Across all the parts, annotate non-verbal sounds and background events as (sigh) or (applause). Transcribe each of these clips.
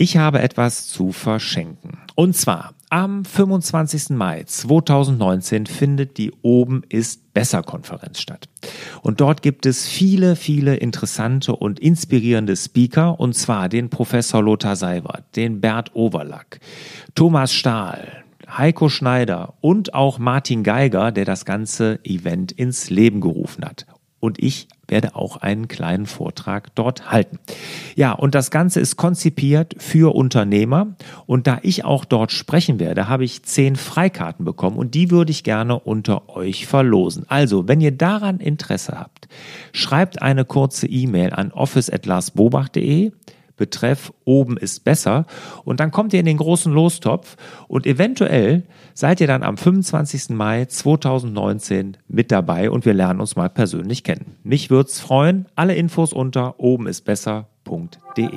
Ich habe etwas zu verschenken. Und zwar am 25. Mai 2019 findet die Oben ist besser Konferenz statt. Und dort gibt es viele, viele interessante und inspirierende Speaker, und zwar den Professor Lothar Seiwert, den Bert Overlack, Thomas Stahl, Heiko Schneider und auch Martin Geiger, der das ganze Event ins Leben gerufen hat und ich werde auch einen kleinen Vortrag dort halten. Ja, und das Ganze ist konzipiert für Unternehmer und da ich auch dort sprechen werde, habe ich zehn Freikarten bekommen und die würde ich gerne unter euch verlosen. Also, wenn ihr daran Interesse habt, schreibt eine kurze E-Mail an office@larsbobach.de Betreff oben ist besser. Und dann kommt ihr in den großen Lostopf und eventuell seid ihr dann am 25. Mai 2019 mit dabei und wir lernen uns mal persönlich kennen. Mich würde es freuen. Alle Infos unter oben ist besser.de.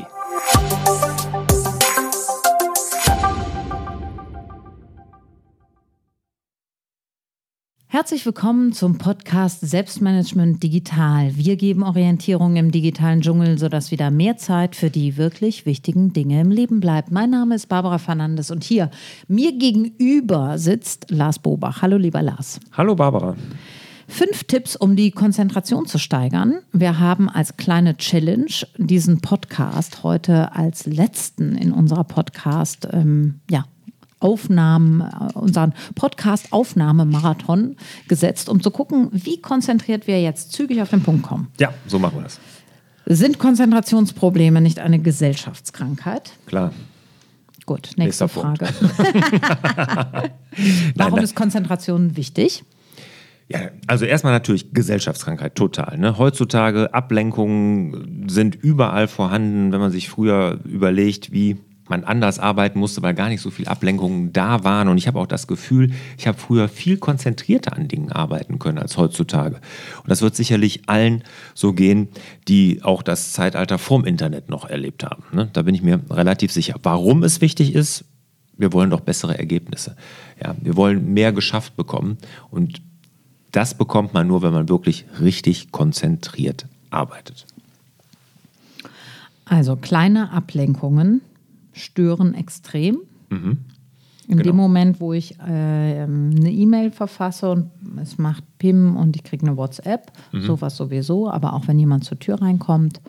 Herzlich willkommen zum Podcast Selbstmanagement Digital. Wir geben Orientierung im digitalen Dschungel, sodass wieder mehr Zeit für die wirklich wichtigen Dinge im Leben bleibt. Mein Name ist Barbara Fernandes und hier mir gegenüber sitzt Lars Bobach. Hallo, lieber Lars. Hallo, Barbara. Fünf Tipps, um die Konzentration zu steigern. Wir haben als kleine Challenge diesen Podcast heute als letzten in unserer Podcast ähm, ja, Aufnahmen, äh, unseren Podcast-Aufnahmemarathon gesetzt, um zu gucken, wie konzentriert wir jetzt zügig auf den Punkt kommen. Ja, so machen wir das. Sind Konzentrationsprobleme nicht eine Gesellschaftskrankheit? Klar. Gut, nächste Nächster Frage. (laughs) (laughs) Warum ist Konzentration wichtig? Ja, also erstmal natürlich Gesellschaftskrankheit, total. Ne? Heutzutage Ablenkungen sind überall vorhanden, wenn man sich früher überlegt, wie man anders arbeiten musste, weil gar nicht so viel Ablenkungen da waren. Und ich habe auch das Gefühl, ich habe früher viel konzentrierter an Dingen arbeiten können als heutzutage. Und das wird sicherlich allen so gehen, die auch das Zeitalter vorm Internet noch erlebt haben. Ne? Da bin ich mir relativ sicher. Warum es wichtig ist, wir wollen doch bessere Ergebnisse. Ja, wir wollen mehr geschafft bekommen. Und das bekommt man nur, wenn man wirklich richtig konzentriert arbeitet. Also kleine Ablenkungen stören extrem. Mhm. In genau. dem Moment, wo ich äh, eine E-Mail verfasse und es macht PIM und ich kriege eine WhatsApp, mhm. sowas sowieso, aber auch wenn jemand zur Tür reinkommt.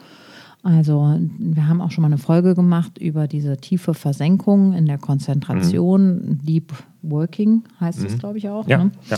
Also wir haben auch schon mal eine Folge gemacht über diese tiefe Versenkung in der Konzentration. Mhm. Deep Working heißt es, mhm. glaube ich, auch. Ja, ne? ja.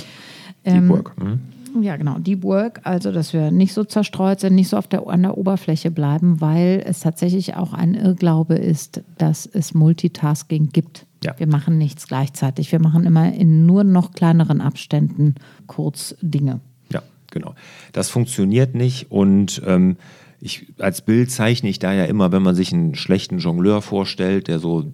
Deep ähm, Work. Mhm. Ja, genau. Deep Work, also dass wir nicht so zerstreut sind, nicht so auf der, an der Oberfläche bleiben, weil es tatsächlich auch ein Irrglaube ist, dass es Multitasking gibt. Ja. Wir machen nichts gleichzeitig. Wir machen immer in nur noch kleineren Abständen kurz Dinge. Ja, genau. Das funktioniert nicht und ähm, ich, als Bild zeichne ich da ja immer, wenn man sich einen schlechten Jongleur vorstellt, der so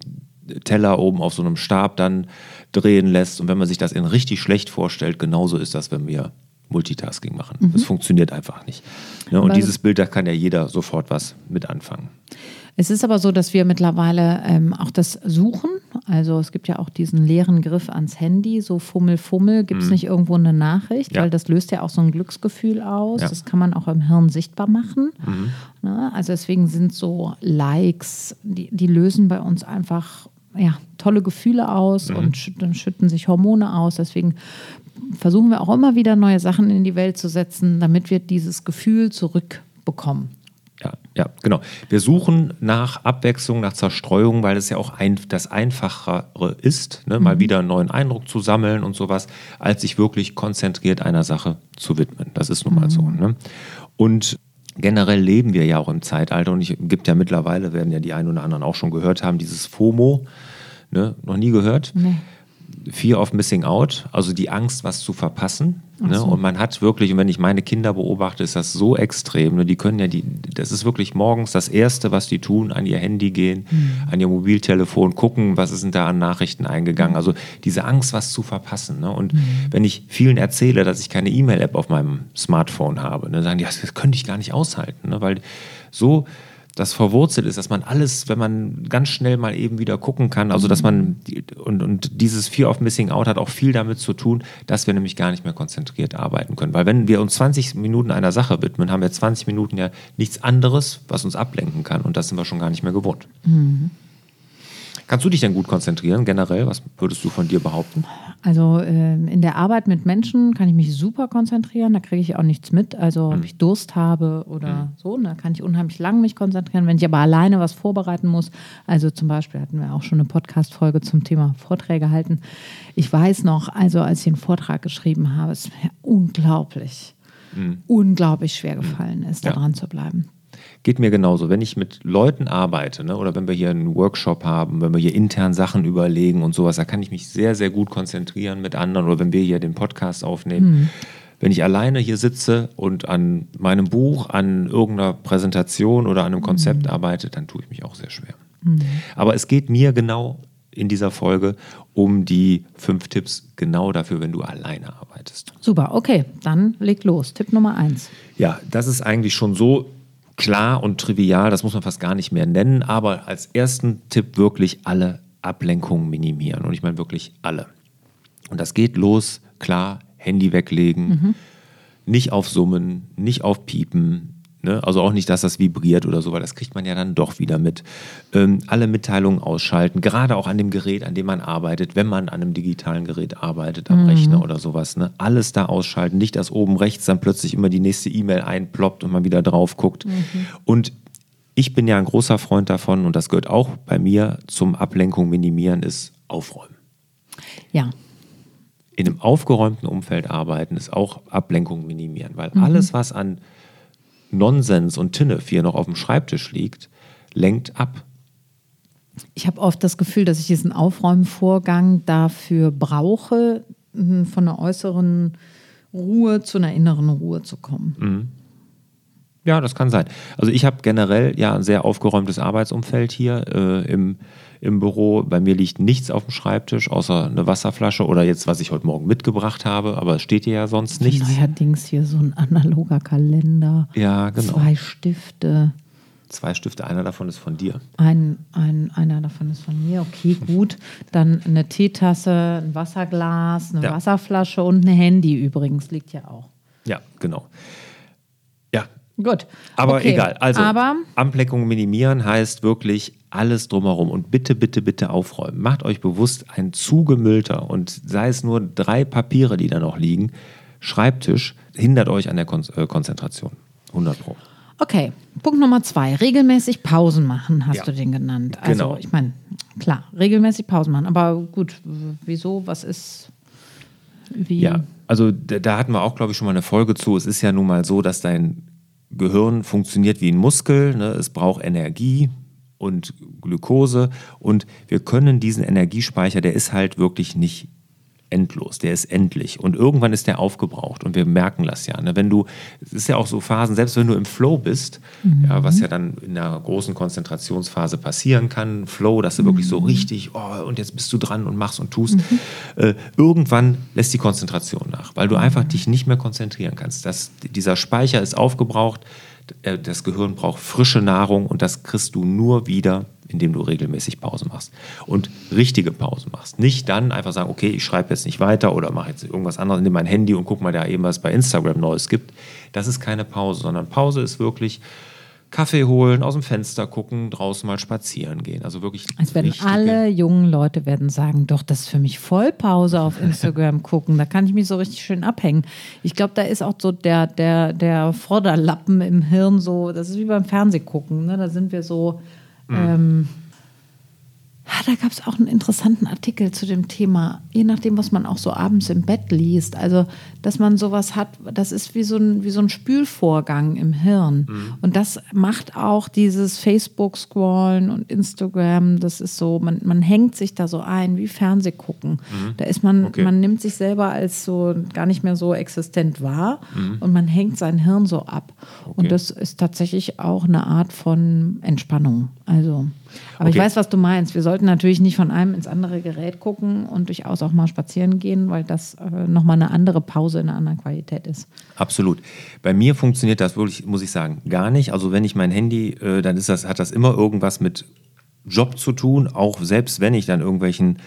Teller oben auf so einem Stab dann drehen lässt. Und wenn man sich das in richtig schlecht vorstellt, genauso ist das, wenn wir Multitasking machen. Mhm. Das funktioniert einfach nicht. Ja, und Weil dieses Bild, da kann ja jeder sofort was mit anfangen. Es ist aber so, dass wir mittlerweile ähm, auch das suchen. Also es gibt ja auch diesen leeren Griff ans Handy, so Fummel, Fummel. Gibt es mhm. nicht irgendwo eine Nachricht? Ja. Weil das löst ja auch so ein Glücksgefühl aus. Ja. Das kann man auch im Hirn sichtbar machen. Mhm. Ne? Also deswegen sind so Likes, die, die lösen bei uns einfach ja, tolle Gefühle aus mhm. und dann schütten sich Hormone aus. Deswegen versuchen wir auch immer wieder neue Sachen in die Welt zu setzen, damit wir dieses Gefühl zurückbekommen. Ja, ja, genau. Wir suchen nach Abwechslung, nach Zerstreuung, weil es ja auch ein, das Einfachere ist, ne? mal mhm. wieder einen neuen Eindruck zu sammeln und sowas, als sich wirklich konzentriert einer Sache zu widmen. Das ist nun mal mhm. so. Ne? Und generell leben wir ja auch im Zeitalter und es gibt ja mittlerweile, werden ja die einen oder anderen auch schon gehört haben, dieses FOMO. Ne? Noch nie gehört? Nee. Fear of Missing Out, also die Angst, was zu verpassen. Ne? So. Und man hat wirklich, und wenn ich meine Kinder beobachte, ist das so extrem. Ne? Die können ja, die, das ist wirklich morgens das Erste, was die tun, an ihr Handy gehen, mhm. an ihr Mobiltelefon gucken, was ist denn da an Nachrichten eingegangen. Also diese Angst, was zu verpassen. Ne? Und mhm. wenn ich vielen erzähle, dass ich keine E-Mail-App auf meinem Smartphone habe, dann sagen die, das könnte ich gar nicht aushalten, ne? weil so das verwurzelt ist, dass man alles, wenn man ganz schnell mal eben wieder gucken kann, also dass man, und, und dieses Fear of Missing Out hat auch viel damit zu tun, dass wir nämlich gar nicht mehr konzentriert arbeiten können. Weil wenn wir uns 20 Minuten einer Sache widmen, haben wir 20 Minuten ja nichts anderes, was uns ablenken kann und das sind wir schon gar nicht mehr gewohnt. Mhm. Kannst du dich denn gut konzentrieren generell? Was würdest du von dir behaupten? Also äh, in der Arbeit mit Menschen kann ich mich super konzentrieren. Da kriege ich auch nichts mit. Also mhm. ob ich Durst habe oder mhm. so, da kann ich unheimlich lang mich konzentrieren. Wenn ich aber alleine was vorbereiten muss, also zum Beispiel hatten wir auch schon eine Podcast-Folge zum Thema Vorträge halten. Ich weiß noch, also als ich einen Vortrag geschrieben habe, es mir unglaublich, mhm. unglaublich schwer gefallen ist, da dran zu bleiben. Geht mir genauso. Wenn ich mit Leuten arbeite ne, oder wenn wir hier einen Workshop haben, wenn wir hier intern Sachen überlegen und sowas, da kann ich mich sehr, sehr gut konzentrieren mit anderen oder wenn wir hier den Podcast aufnehmen. Mhm. Wenn ich alleine hier sitze und an meinem Buch, an irgendeiner Präsentation oder an einem Konzept mhm. arbeite, dann tue ich mich auch sehr schwer. Mhm. Aber es geht mir genau in dieser Folge um die fünf Tipps genau dafür, wenn du alleine arbeitest. Super, okay, dann leg los. Tipp Nummer eins. Ja, das ist eigentlich schon so klar und trivial, das muss man fast gar nicht mehr nennen, aber als ersten Tipp wirklich alle Ablenkungen minimieren. Und ich meine wirklich alle. Und das geht los, klar, Handy weglegen, mhm. nicht auf Summen, nicht auf Piepen, Ne? Also auch nicht, dass das vibriert oder so, weil das kriegt man ja dann doch wieder mit. Ähm, alle Mitteilungen ausschalten, gerade auch an dem Gerät, an dem man arbeitet, wenn man an einem digitalen Gerät arbeitet, am mhm. Rechner oder sowas. Ne? Alles da ausschalten, nicht, dass oben rechts dann plötzlich immer die nächste E-Mail einploppt und man wieder drauf guckt. Mhm. Und ich bin ja ein großer Freund davon und das gehört auch bei mir zum Ablenkung minimieren, ist aufräumen. Ja. In einem aufgeräumten Umfeld arbeiten ist auch Ablenkung minimieren, weil mhm. alles, was an Nonsens und Tinnef hier noch auf dem Schreibtisch liegt, lenkt ab. Ich habe oft das Gefühl, dass ich diesen Aufräumvorgang dafür brauche, hm, von einer äußeren Ruhe zu einer inneren Ruhe zu kommen. Mhm. Ja, das kann sein. Also ich habe generell ja ein sehr aufgeräumtes Arbeitsumfeld hier äh, im, im Büro. Bei mir liegt nichts auf dem Schreibtisch, außer eine Wasserflasche oder jetzt, was ich heute Morgen mitgebracht habe, aber es steht hier ja sonst nichts. Neuerdings hier so ein analoger Kalender. Ja, genau. Zwei Stifte. Zwei Stifte, einer davon ist von dir. Ein, ein, einer davon ist von mir, okay, gut. Dann eine Teetasse, ein Wasserglas, eine ja. Wasserflasche und ein Handy übrigens liegt ja auch. Ja, genau. Gut. Aber okay. egal. Also, Aber Ablenkung minimieren heißt wirklich alles drumherum und bitte, bitte, bitte aufräumen. Macht euch bewusst, ein zugemüllter und sei es nur drei Papiere, die da noch liegen, Schreibtisch hindert euch an der Kon äh, Konzentration. 100 Pro. Okay, Punkt Nummer zwei. Regelmäßig Pausen machen, hast ja. du den genannt. Also, genau. ich meine, klar, regelmäßig Pausen machen. Aber gut, wieso? Was ist. Wie? Ja, also da, da hatten wir auch, glaube ich, schon mal eine Folge zu. Es ist ja nun mal so, dass dein Gehirn funktioniert wie ein Muskel, ne? es braucht Energie und Glukose und wir können diesen Energiespeicher, der ist halt wirklich nicht endlos, der ist endlich. Und irgendwann ist der aufgebraucht und wir merken das ja. Ne? Wenn du, es ist ja auch so Phasen, selbst wenn du im Flow bist, mhm. ja, was ja dann in einer großen Konzentrationsphase passieren kann, Flow, dass du mhm. wirklich so mhm. richtig, oh, und jetzt bist du dran und machst und tust, mhm. äh, irgendwann lässt die Konzentration nach, weil du einfach dich nicht mehr konzentrieren kannst. Das, dieser Speicher ist aufgebraucht, äh, das Gehirn braucht frische Nahrung und das kriegst du nur wieder, indem du regelmäßig Pause machst und richtige Pause machst. Nicht dann einfach sagen, okay, ich schreibe jetzt nicht weiter oder mache jetzt irgendwas anderes, nehme mein Handy und guck mal da eben, was bei Instagram Neues gibt. Das ist keine Pause, sondern Pause ist wirklich Kaffee holen, aus dem Fenster gucken, draußen mal spazieren gehen. Also wirklich. Es werden alle jungen Leute werden sagen, doch, das ist für mich Vollpause auf Instagram (laughs) gucken. Da kann ich mich so richtig schön abhängen. Ich glaube, da ist auch so der, der, der Vorderlappen im Hirn so, das ist wie beim Fernsehgucken. Ne? Da sind wir so. Mhm. Ähm, Ah, da gab es auch einen interessanten Artikel zu dem Thema, je nachdem, was man auch so abends im Bett liest. Also, dass man sowas hat, das ist wie so ein, wie so ein Spülvorgang im Hirn. Mhm. Und das macht auch dieses Facebook-Scrollen und Instagram, das ist so, man, man hängt sich da so ein, wie Fernsehgucken. Mhm. Da ist man, okay. man nimmt sich selber als so gar nicht mehr so existent wahr mhm. und man hängt sein Hirn so ab. Okay. Und das ist tatsächlich auch eine Art von Entspannung. Also. Aber okay. ich weiß, was du meinst. Wir sollten natürlich nicht von einem ins andere Gerät gucken und durchaus auch mal spazieren gehen, weil das äh, nochmal eine andere Pause in einer anderen Qualität ist. Absolut. Bei mir funktioniert das wirklich, muss ich sagen, gar nicht. Also wenn ich mein Handy, äh, dann ist das, hat das immer irgendwas mit Job zu tun, auch selbst wenn ich dann irgendwelchen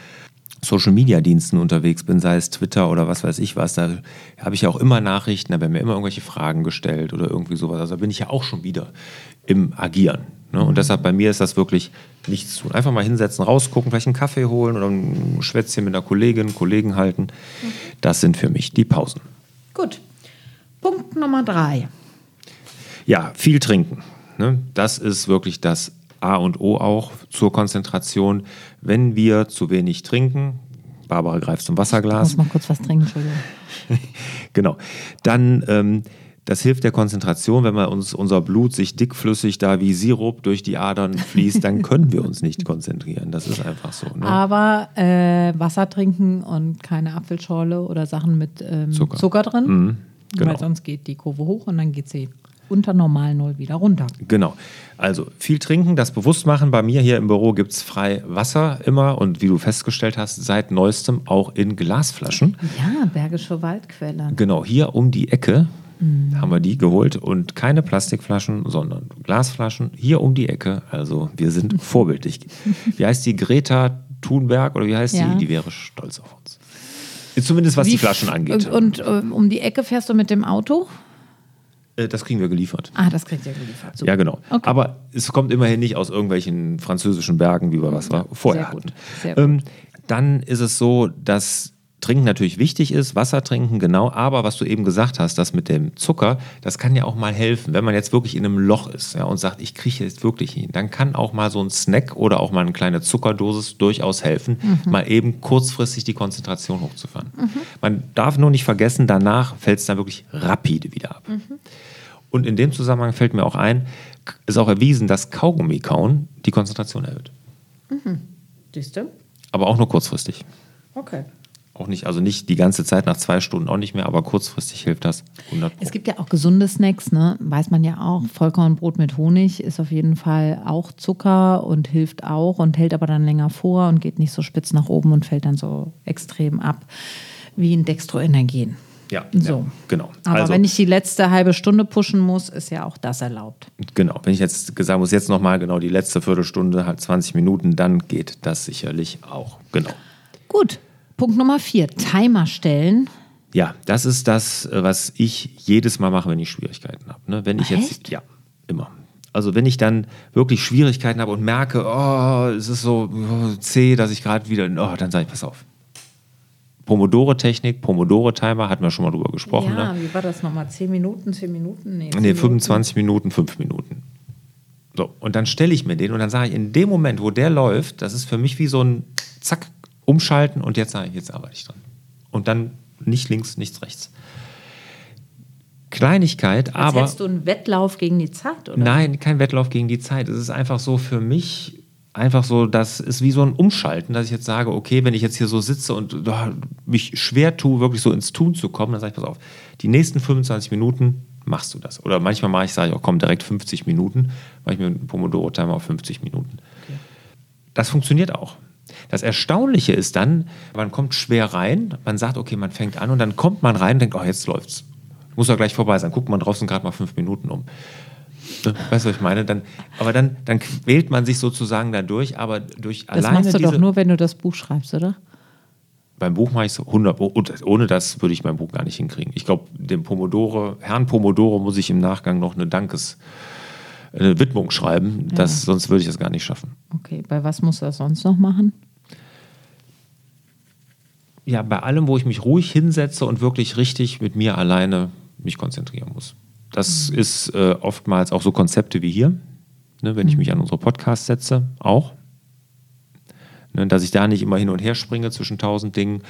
Social Media Diensten unterwegs bin, sei es Twitter oder was weiß ich was, da habe ich ja auch immer Nachrichten, da werden mir immer irgendwelche Fragen gestellt oder irgendwie sowas. Also da bin ich ja auch schon wieder im Agieren. Ne? Und deshalb bei mir ist das wirklich nichts tun. Einfach mal hinsetzen, rausgucken, vielleicht einen Kaffee holen oder ein Schwätzchen mit einer Kollegin, Kollegen halten. Das sind für mich die Pausen. Gut. Punkt Nummer drei. Ja, viel trinken. Ne? Das ist wirklich das A und O auch zur Konzentration. Wenn wir zu wenig trinken, Barbara greift zum Wasserglas. Ich muss mal kurz was trinken, Entschuldigung. (laughs) genau. Dann, ähm, das hilft der Konzentration, wenn man uns, unser Blut sich dickflüssig da wie Sirup durch die Adern fließt, dann können wir uns nicht konzentrieren. Das ist einfach so. Ne? Aber äh, Wasser trinken und keine Apfelschorle oder Sachen mit ähm, Zucker. Zucker. drin, mhm, genau. weil sonst geht die Kurve hoch und dann geht sie unter normal Null wieder runter. Genau. Also viel trinken, das bewusst machen. Bei mir hier im Büro gibt es frei Wasser immer und wie du festgestellt hast, seit neuestem auch in Glasflaschen. Ja, Bergische Waldquelle. Genau, hier um die Ecke mhm. haben wir die geholt und keine Plastikflaschen, sondern Glasflaschen hier um die Ecke. Also wir sind (laughs) vorbildlich. Wie heißt die Greta Thunberg oder wie heißt ja. die? Die wäre stolz auf uns. Zumindest was wie die Flaschen angeht. Und, und um die Ecke fährst du mit dem Auto? Äh, das kriegen wir geliefert. Ah, das kriegt ihr geliefert. Super. Ja, genau. Okay. Aber es kommt immerhin nicht aus irgendwelchen französischen Bergen, wie wir was ja, vorher Sehr gut. Sehr ähm, gut. dann ist es so, dass Trinken natürlich wichtig ist, Wasser trinken, genau, aber was du eben gesagt hast, das mit dem Zucker, das kann ja auch mal helfen. Wenn man jetzt wirklich in einem Loch ist ja, und sagt, ich kriege jetzt wirklich hin, dann kann auch mal so ein Snack oder auch mal eine kleine Zuckerdosis durchaus helfen, mhm. mal eben kurzfristig die Konzentration hochzufahren. Mhm. Man darf nur nicht vergessen, danach fällt es dann wirklich rapide wieder ab. Mhm. Und in dem Zusammenhang fällt mir auch ein, ist auch erwiesen, dass Kaugummi kauen die Konzentration erhöht. Mhm. Siehst du? Aber auch nur kurzfristig. Okay. Auch nicht, also nicht die ganze Zeit nach zwei Stunden auch nicht mehr, aber kurzfristig hilft das 100 Es gibt ja auch gesunde Snacks, ne? weiß man ja auch. Vollkornbrot mit Honig ist auf jeden Fall auch Zucker und hilft auch und hält aber dann länger vor und geht nicht so spitz nach oben und fällt dann so extrem ab wie ein Dextroenergen. Ja, so. Ja, genau. Aber also, wenn ich die letzte halbe Stunde pushen muss, ist ja auch das erlaubt. Genau. Wenn ich jetzt gesagt muss, jetzt nochmal genau die letzte Viertelstunde, halt 20 Minuten, dann geht das sicherlich auch. Genau. Gut. Punkt Nummer vier, Timer stellen. Ja, das ist das, äh, was ich jedes Mal mache, wenn ich Schwierigkeiten habe. Ne? Wenn ich jetzt, Echt? ja, immer. Also wenn ich dann wirklich Schwierigkeiten habe und merke, oh, es ist so oh, zäh, dass ich gerade wieder, oh, dann sage ich, pass auf. Pomodore-Technik, Pomodore-Timer, hatten wir schon mal drüber gesprochen. Ja, ne? wie war das nochmal? Zehn Minuten, zehn Minuten? Nee, nee 25 Minuten, fünf Minuten. So, und dann stelle ich mir den und dann sage ich, in dem Moment, wo der läuft, das ist für mich wie so ein Zack, umschalten und jetzt sage ich, jetzt arbeite ich dran. Und dann nicht links, nichts rechts. Kleinigkeit, Als aber. Hättest du einen Wettlauf gegen die Zeit, oder? Nein, kein Wettlauf gegen die Zeit. Es ist einfach so für mich, einfach so, das ist wie so ein Umschalten, dass ich jetzt sage, okay, wenn ich jetzt hier so sitze und oh, mich schwer tue, wirklich so ins Tun zu kommen, dann sage ich, pass auf, die nächsten 25 Minuten machst du das. Oder manchmal mache ich, sage ich auch, komm, direkt 50 Minuten, mache ich mir einen Pomodoro-Timer auf 50 Minuten. Okay. Das funktioniert auch. Das Erstaunliche ist dann, man kommt schwer rein, man sagt, okay, man fängt an und dann kommt man rein und denkt, oh, jetzt läuft's. Muss ja gleich vorbei sein. Guckt man draußen gerade mal fünf Minuten um. Weißt du, was ich meine? Dann, aber dann, dann quält man sich sozusagen dadurch, aber durch das alleine. Das machst du doch nur, wenn du das Buch schreibst, oder? Beim Buch mache ich so 100, und ohne das würde ich mein Buch gar nicht hinkriegen. Ich glaube, dem Pomodoro, Herrn Pomodoro muss ich im Nachgang noch eine Dankes, eine Widmung schreiben, ja. das, sonst würde ich das gar nicht schaffen. Okay, bei was muss er sonst noch machen? Ja, bei allem, wo ich mich ruhig hinsetze und wirklich richtig mit mir alleine mich konzentrieren muss. Das mhm. ist äh, oftmals auch so Konzepte wie hier, ne, wenn mhm. ich mich an unsere Podcasts setze, auch. Ne, dass ich da nicht immer hin und her springe zwischen tausend Dingen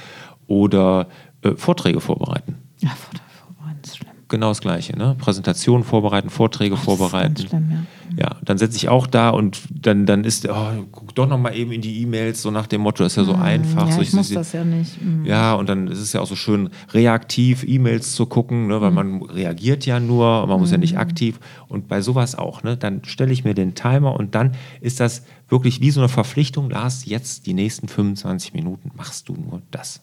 oder äh, Vorträge vorbereiten. Ja, Vorträge vorbereiten ist schlimm. Genau das Gleiche. Ne? Präsentationen vorbereiten, Vorträge Ach, vorbereiten. Schlimm, ja. Ja, dann setze ich auch da und dann, dann ist, oh, guck doch nochmal eben in die E-Mails, so nach dem Motto, ist ja so mm, einfach. Ja, so, ich, ich muss das ja nicht. Mm. Ja, und dann ist es ja auch so schön, reaktiv E-Mails zu gucken, ne, weil mm. man reagiert ja nur, man muss ja nicht mm. aktiv. Und bei sowas auch, ne, dann stelle ich mir den Timer und dann ist das wirklich wie so eine Verpflichtung, Lars, jetzt die nächsten 25 Minuten machst du nur das.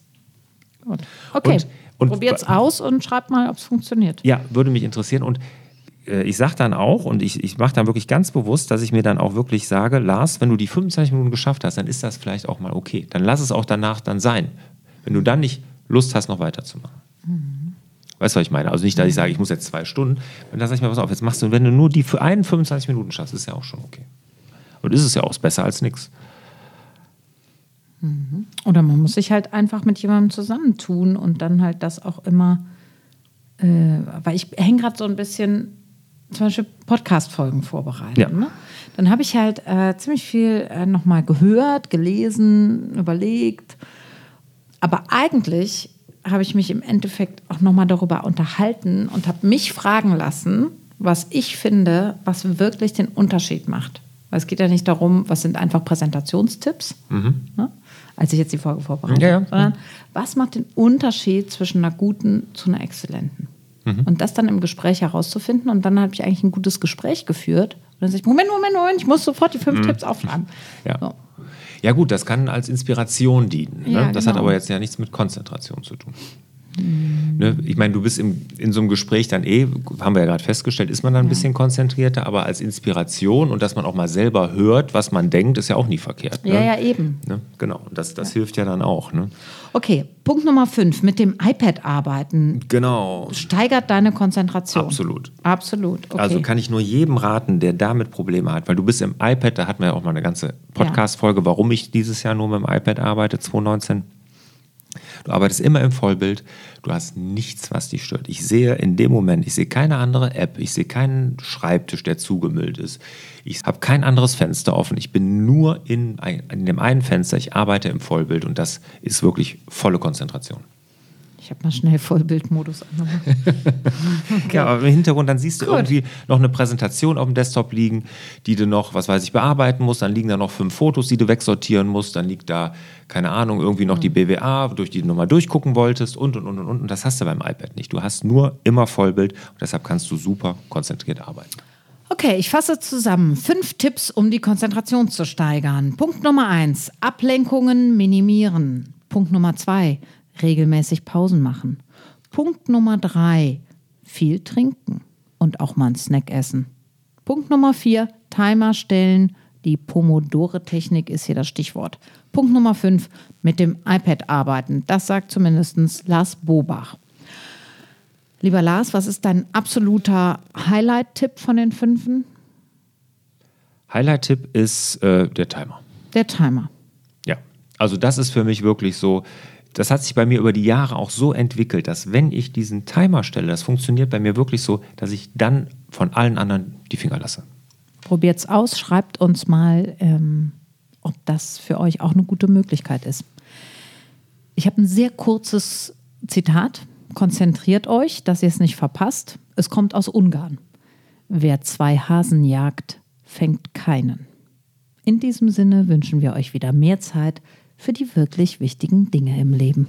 Gut. Okay. Und, und Probiert's aus und schreibt mal, ob es funktioniert. Ja, würde mich interessieren. Und äh, ich sage dann auch, und ich, ich mache dann wirklich ganz bewusst, dass ich mir dann auch wirklich sage, Lars, wenn du die 25 Minuten geschafft hast, dann ist das vielleicht auch mal okay. Dann lass es auch danach dann sein. Wenn du dann nicht Lust hast, noch weiterzumachen. Mhm. Weißt du, was ich meine? Also nicht, dass ich sage, ich muss jetzt zwei Stunden. Und dann sage ich mir, pass auf, jetzt machst du, wenn du nur die für einen 25 Minuten schaffst, ist ja auch schon okay. Und ist es ja auch, besser als nichts. Mhm. Oder man muss sich halt einfach mit jemandem zusammentun und dann halt das auch immer, äh, weil ich hänge gerade so ein bisschen zum Beispiel Podcast-Folgen vorbereiten. Ja. Ne? Dann habe ich halt äh, ziemlich viel äh, nochmal gehört, gelesen, überlegt. Aber eigentlich habe ich mich im Endeffekt auch nochmal darüber unterhalten und habe mich fragen lassen, was ich finde, was wirklich den Unterschied macht. Weil es geht ja nicht darum, was sind einfach Präsentationstipps, mhm. ne? Als ich jetzt die Folge vorbereite, ja, ja. sondern was macht den Unterschied zwischen einer guten zu einer exzellenten. Mhm. Und das dann im Gespräch herauszufinden. Und dann habe ich eigentlich ein gutes Gespräch geführt. Und dann sage ich, Moment, Moment, Moment, ich muss sofort die fünf mhm. Tipps aufschreiben. (laughs) Ja. So. ja gut, das kann als Inspiration dienen. Ne? Ja, das genau. hat aber jetzt ja nichts mit Konzentration zu tun. Ne? Ich meine, du bist im, in so einem Gespräch dann eh, haben wir ja gerade festgestellt, ist man dann ein bisschen konzentrierter, aber als Inspiration und dass man auch mal selber hört, was man denkt, ist ja auch nie verkehrt. Ne? Ja, ja, eben. Ne? Genau, und das, das ja. hilft ja dann auch. Ne? Okay, Punkt Nummer 5, mit dem iPad arbeiten. Genau. Steigert deine Konzentration. Absolut. Absolut. Okay. Also kann ich nur jedem raten, der damit Probleme hat, weil du bist im iPad, da hatten wir ja auch mal eine ganze Podcast-Folge, warum ich dieses Jahr nur mit dem iPad arbeite, 2019. Du arbeitest immer im Vollbild. Du hast nichts, was dich stört. Ich sehe in dem Moment, ich sehe keine andere App, ich sehe keinen Schreibtisch, der zugemüllt ist. Ich habe kein anderes Fenster offen. Ich bin nur in, in dem einen Fenster. Ich arbeite im Vollbild und das ist wirklich volle Konzentration. Ich habe mal schnell Vollbildmodus angemacht. (laughs) okay. Ja, aber im Hintergrund, dann siehst du Gut. irgendwie noch eine Präsentation auf dem Desktop liegen, die du noch, was weiß ich, bearbeiten musst. Dann liegen da noch fünf Fotos, die du wegsortieren musst. Dann liegt da, keine Ahnung, irgendwie noch die mhm. BWA, durch die du nochmal durchgucken wolltest und, und, und, und. Und das hast du beim iPad nicht. Du hast nur immer Vollbild und deshalb kannst du super konzentriert arbeiten. Okay, ich fasse zusammen. Fünf Tipps, um die Konzentration zu steigern. Punkt Nummer eins, Ablenkungen minimieren. Punkt Nummer zwei, regelmäßig Pausen machen. Punkt Nummer drei, viel trinken und auch mal einen Snack essen. Punkt Nummer vier, Timer stellen. Die Pomodore-Technik ist hier das Stichwort. Punkt Nummer fünf, mit dem iPad arbeiten. Das sagt zumindest Lars Bobach. Lieber Lars, was ist dein absoluter Highlight-Tipp von den fünfen? Highlight-Tipp ist äh, der Timer. Der Timer. Ja, also das ist für mich wirklich so, das hat sich bei mir über die Jahre auch so entwickelt, dass wenn ich diesen Timer stelle, das funktioniert bei mir wirklich so, dass ich dann von allen anderen die Finger lasse. Probiert es aus, schreibt uns mal, ähm, ob das für euch auch eine gute Möglichkeit ist. Ich habe ein sehr kurzes Zitat. Konzentriert euch, dass ihr es nicht verpasst. Es kommt aus Ungarn. Wer zwei Hasen jagt, fängt keinen. In diesem Sinne wünschen wir euch wieder mehr Zeit für die wirklich wichtigen Dinge im Leben.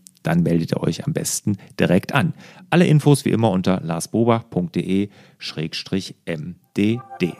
dann meldet ihr euch am besten direkt an. Alle Infos wie immer unter larsbobach.de-mdd.